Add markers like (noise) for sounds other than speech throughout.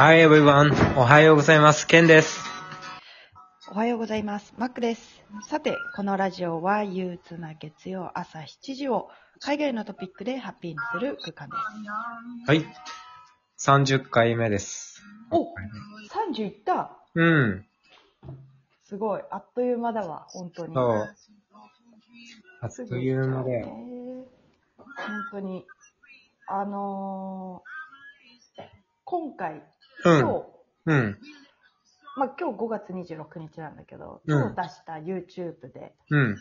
Hi everyone. おはようございます。ケンです。おはようございます。マックです。さて、このラジオは憂鬱な月曜朝7時を海外のトピックでハッピーにする空間です。はい。30回目です。お !30 いったうん。すごい。あっという間だわ、本当に。そう。あっという間だえよ。ー本当に。あのー今回、うん。今日、うん。まあ、今日5月26日なんだけど、うん今日出した YouTube で、うん。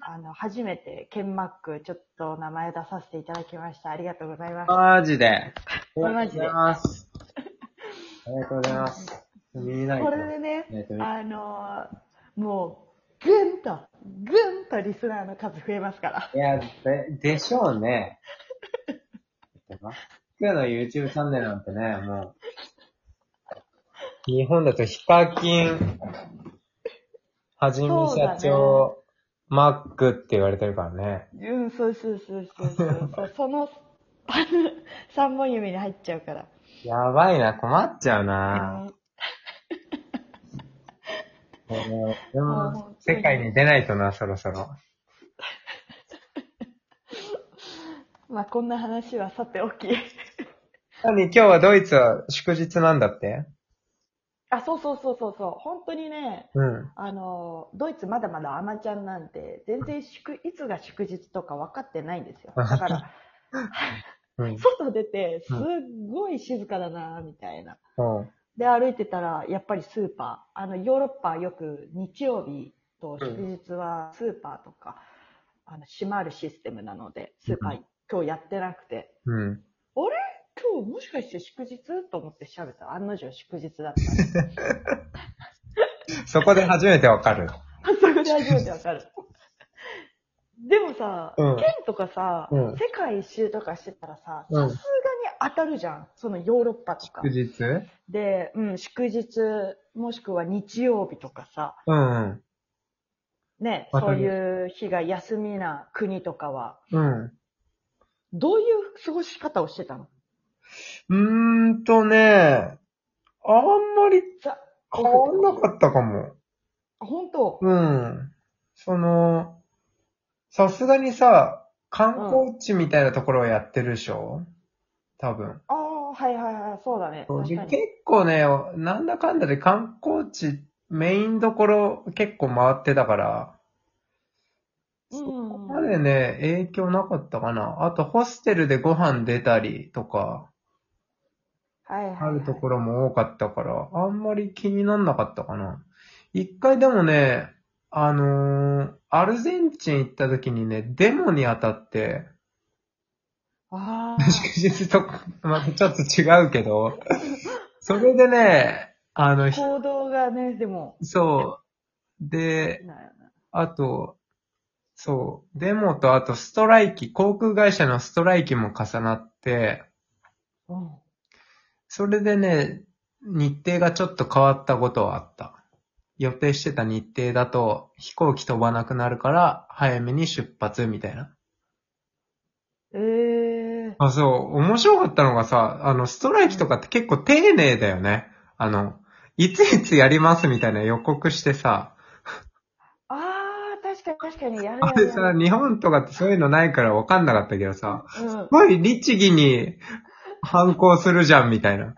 あの、初めてケンマック、ちょっと名前出させていただきました。ありがとうございます。マジで。マジでありがとうございます。ありがとうございます。見ないと。これでねえっと、あのーもう、ぐんと、ぐんとリスナーの数増えますから。いや、で、でしょうね。マックの YouTube チャンネルなんてね、もう、日本だとヒカキン、はじめ社長、マックって言われてるからね。うん、そうそうそうそうそうそう。(laughs) その、三本指に入っちゃうから。やばいな、困っちゃううな。も、でもうも本当に世界に出ないとな、そろそろ。(laughs) まあ、こんな話はさておき。何、今日はドイツは祝日なんだって？あ、そうそうそうそうそう。本当にね、うん。あの、ドイツまだまだアマちゃんなんて、全然祝、いつが祝日とか分かってないんですよ。だから、(laughs) うん。(laughs) 外出て、すっごい静かだな、みたいな。うん。で、歩いてたら、やっぱりスーパー。あの、ヨーロッパはよく日曜日と祝日はスーパーとか、あの、閉まるシステムなので、スーパー、うん今日やってなくて、うん。今日もしかして祝日？と思って調べたら、案の定祝日だった。(laughs) そこで初めてわかる。そこで初めてわかる。でもさ、うん県とかさ、うん世界一周とかしてたらさ、うんさすがに当たるじゃん。そのヨーロッパとか祝。日？で、うん、祝日、もしくは日曜日とかさ、うんね、当たるそういう日が休みな国とかは、うん。うん。どういう過ごし方をしてたの？うーんとね、あんまりさ、変わんなかったかも。本当？うん。その、さすがにさ、観光地みたいなところをやってるでしょ？多分。ああ、はいはいはい、そうだね。確でかに。結構ね、なんだかんだで観光地、メインどころ結構回ってたから、そこまでね、影響なかったかな。あと、ホステルでご飯出たりとか、はいはい、はい。あるところも多かったから、あんまり気になんなかったかな。一回でもね、あのーアルゼンチン行った時にね、デモに当たって、ああ。祝日とか、またちょっと違うけど、(laughs) それでね、あの、ひ行動がね、でも、そう、で、あと、そう、デモとあとストライキ、航空会社のストライキも重なって、うん。それでね、日程がちょっと変わったことはあった。予定してた日程だと飛行機飛ばなくなるから早めに出発みたいな。ええあ、そう、面白かったのがさ、あの、ストライキとかって結構丁寧だよね。あの、いついつやりますみたいな予告してさ、ああ、確かに確かに、やるあやるやる。れさ、日本とかってそういうのないからわかんなかったけどさ、うんす。ごい律儀に反抗するじゃんみたいな。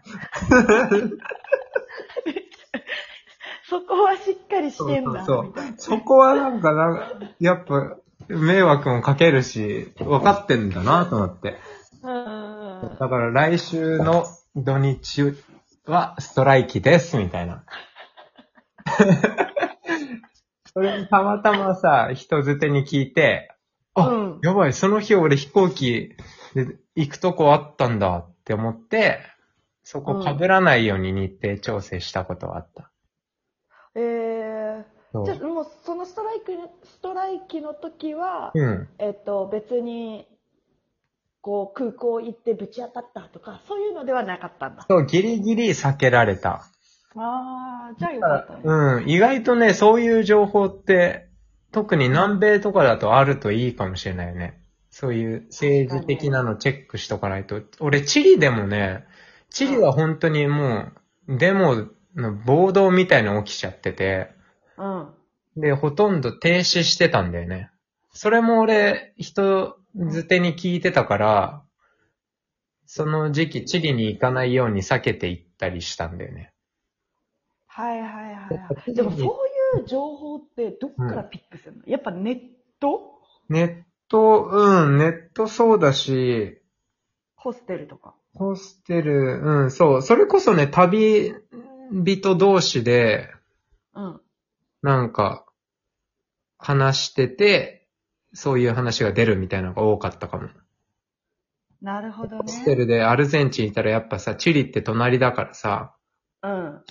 そこはしっかりしてんだ。そうそこはなんかな、やっぱ、迷惑もかけるし、分かってんだなと思って。うんだから来週の土日はストライキです、みたいな。(laughs) それにたまたまさ、人づてに聞いて、あ、うんやばい、その日俺飛行機で行くとこあったんだって思って、そこ被らないように日程調整したことはあった。ええそうじゃあもうそのストライク、ストライキの時は、うん。えっと、別に、こう、空港行ってぶち当たったとか、そういうのではなかったんだ。そう、ギリギリ避けられた。ああ、じゃあよかったね。うん、意外とね、そういう情報って、特に南米とかだとあるといいかもしれないよね。そういう政治的なのチェックしとかないと。俺、チリでもね、チリは本当にもう、デモの暴動みたいの起きちゃってて、うん。で、ほとんど停止してたんだよね。それも俺、人づてに聞いてたから、その時期、チリに行かないように避けて行ったりしたんだよね。はいはいはいはい。でもそういう情報ってどっからピックするの、やっぱネット？ネット、うん、ネットそうだし、ホステルとか。ホステル、うん、そう、それこそね、旅人同士で、うん。なんか、話してて、そういう話が出るみたいなのが多かったかも。なるほどホステね。ルでアルゼンチンいたらやっぱさ、チリって隣だからさ、うん。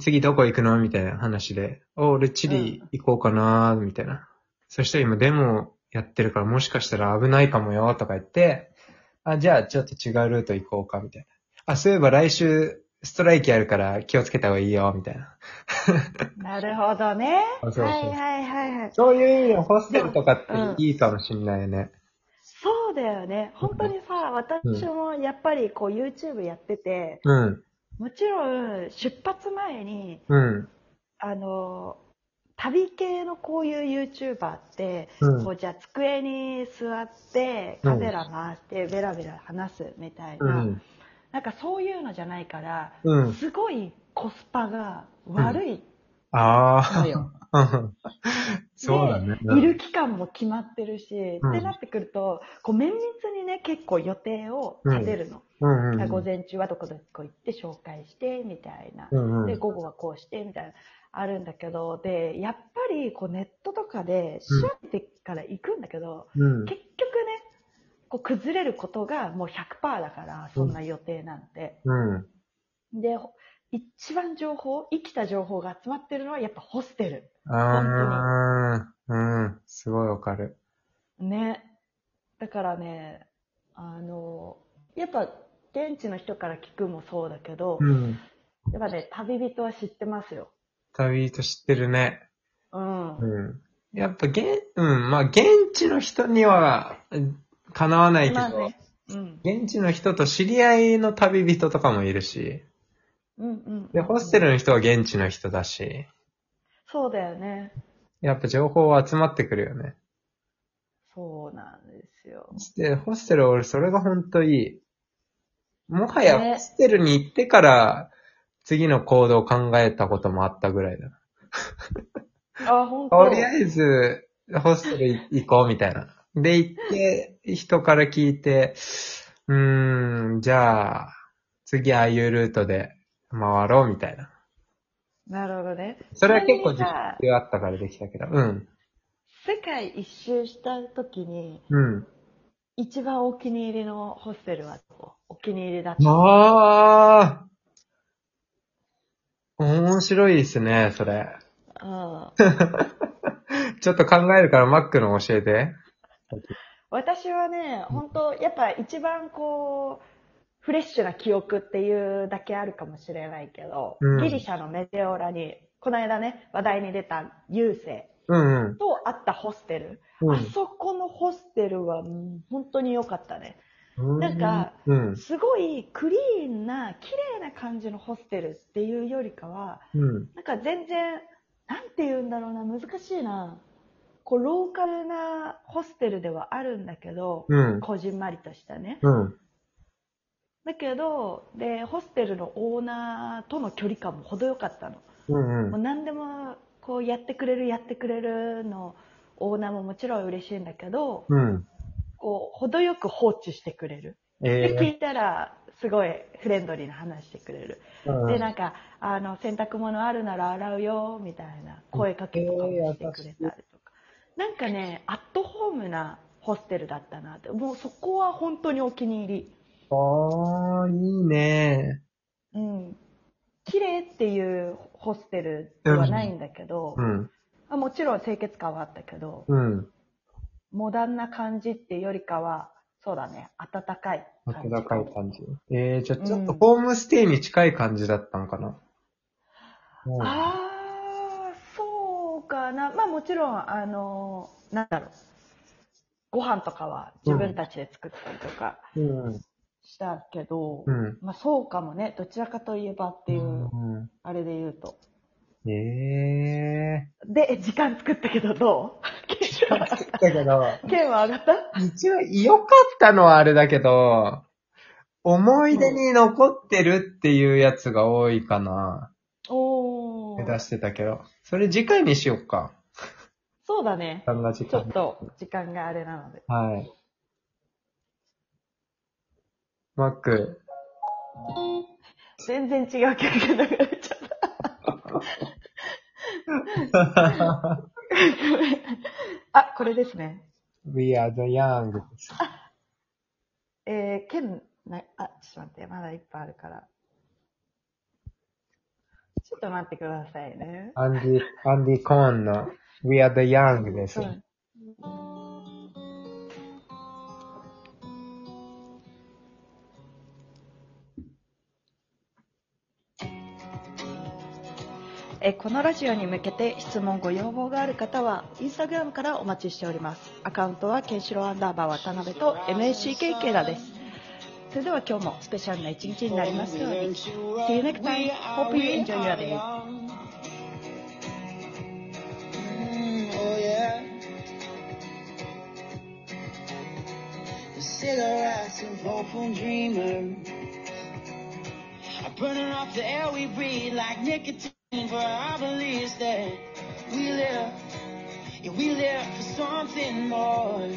次どこ行くの？みたいな話で、お、俺チリ行こうかなみたいな。そしたら今デモやってるからもしかしたら危ないかもよとか言って、あ、じゃあちょっと違うルート行こうかみたいな。あ、そういえば来週ストライキあるから気をつけた方がいいよみたいな。なるほどね。そうそうはいはいはいはい。そういう意味でホステルとかってうんいいかもしんないよね。そうだよね。本当にさ、私もやっぱりこう YouTube やってて、うん。もちろん出発前に、うん。あの、旅系のこういう YouTuber って、うんこうじゃあ机に座ってうんカメラ回してベラベラ話すみたいな、うん。なんかそういうのじゃないから、うん。すごいコスパが悪いあのよ。あ。(laughs) そうだね。でいる期間も決まってるし、うんってなってくると、こう綿密にね、結構予定を立てるの。うんうん。午前中はどこどこ行って紹介して、みたいな。うんうん。で、午後はこうして、みたいな。あるんだけど、で、やっぱりこうネットとかで調べてから行くんだけど、うん。結局ね、こう崩れることがもう100%だから、そんな予定なんて。うん。で、ほ一番情報、生きた情報が集まってるのはやっぱホステル。ああ、うん。すごいわかる。ね。だからね、あの、やっぱ現地の人から聞くもそうだけど、うん。やっぱね、旅人は知ってますよ。旅人知ってるね。うん。うん。やっぱ、現、うん、まあ、現地の人には、うん叶わないけど、まあね。うん。現地の人と知り合いの旅人とかもいるし、うんうん。で、ホステルの人は現地の人だし、そうだよね。やっぱ情報は集まってくるよね。そうなんですよ。で、ホステル俺それがほんといい。もはやねホステルに行ってから、次の行動を考えたこともあったぐらいだ。あ、本当とりあえず、ホステル行こうみたいな。で、行って、人から聞いて、うーん、じゃあ、次ああいうルートで回ろうみたいな。なるほどね。それは結構自ちなみにさ信があったからできたけど。うん。世界一周した時に、うん。一番お気に入りのホステルはどこ？お気に入りだった。ああ面白いですね、それ。うん (laughs) ちょっと考えるからマックの教えて。私はね、本当やっぱ一番こう、フレッシュな記憶っていうだけあるかもしれないけど、うんギリシャのメテオラに、この間ね、話題に出たユーセうんうん。と会ったホステル。うんあそこのホステルはうん本当に良かったね。うん。なんかうん。すごいクリーンな、綺麗な感じのホステルっていうよりかは、うん。なんか全然、なんて言うんだろうな、難しいな。こう、ローカルなホステルではあるんだけど、うん。こじんまりとしたね。うん。だけど、で、ホステルのオーナーとの距離感も程よかったの。うん。もう何でも、こう、やってくれる、やってくれるの、オーナーももちろん嬉しいんだけど、うん。こう、程よく放置してくれる。で、聞えいたら、すごいフレンドリーな話してくれる。ー。で、なんか、あの、洗濯物あるなら洗うよ、みたいな声かけとかもしてくれたりとか。なんかね、アットホームなホステルだったなって。もうそこは本当にお気に入り。あー、いいね。うん。綺麗っていうホステルではないんだけど、うん。あもちろん清潔感はあったけど、うん。モダンな感じってよりかは、そうだね、暖かい感じ。暖かい感じ。えー、じゃあちょっとうんホームステイに近い感じだったのかな？うんああ、そうかな。まあもちろん、あの、なんだろう。ご飯とかは自分たちで作ったりとかうん。したけど、うん。まあそうかもね。どちらかといえばっていう、うん。あれで言うと。ええで、時間作ったけどどう？だけど、剣は上がった？一応良かったのはあれだけど、思い出に残ってるっていうやつが多いかな。おー。出してたけど。それ次回にしよっか。そうだね。ちょっ。と時間があれなので。はい。マック。全然違う曲が流れちゃった。(laughs) (laughs) (laughs) あ、これですね。We are the young です。えー、剣、な、あ、ちょっと待って、まだいっぱいあるから。ちょっと待ってくださいね。アンディ、アンディ・コーンの We are the young です。うんえこのラジオに向けて質問ご要望がある方は、インスタグラムからお待ちしております。アカウントは、ケンシロウアンダーバー渡辺と MACK ケイダです。それでは今日もスペシャルな一日になりますように。See you next time. Hope you enjoy your day. Cigarettes of hopeful dreamer are burning off the air we breathe like nicotine for our beliefs that we live, yeah, we live for something more.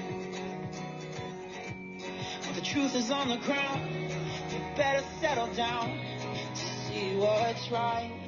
But the truth is on the ground. You better settle down to see what's right.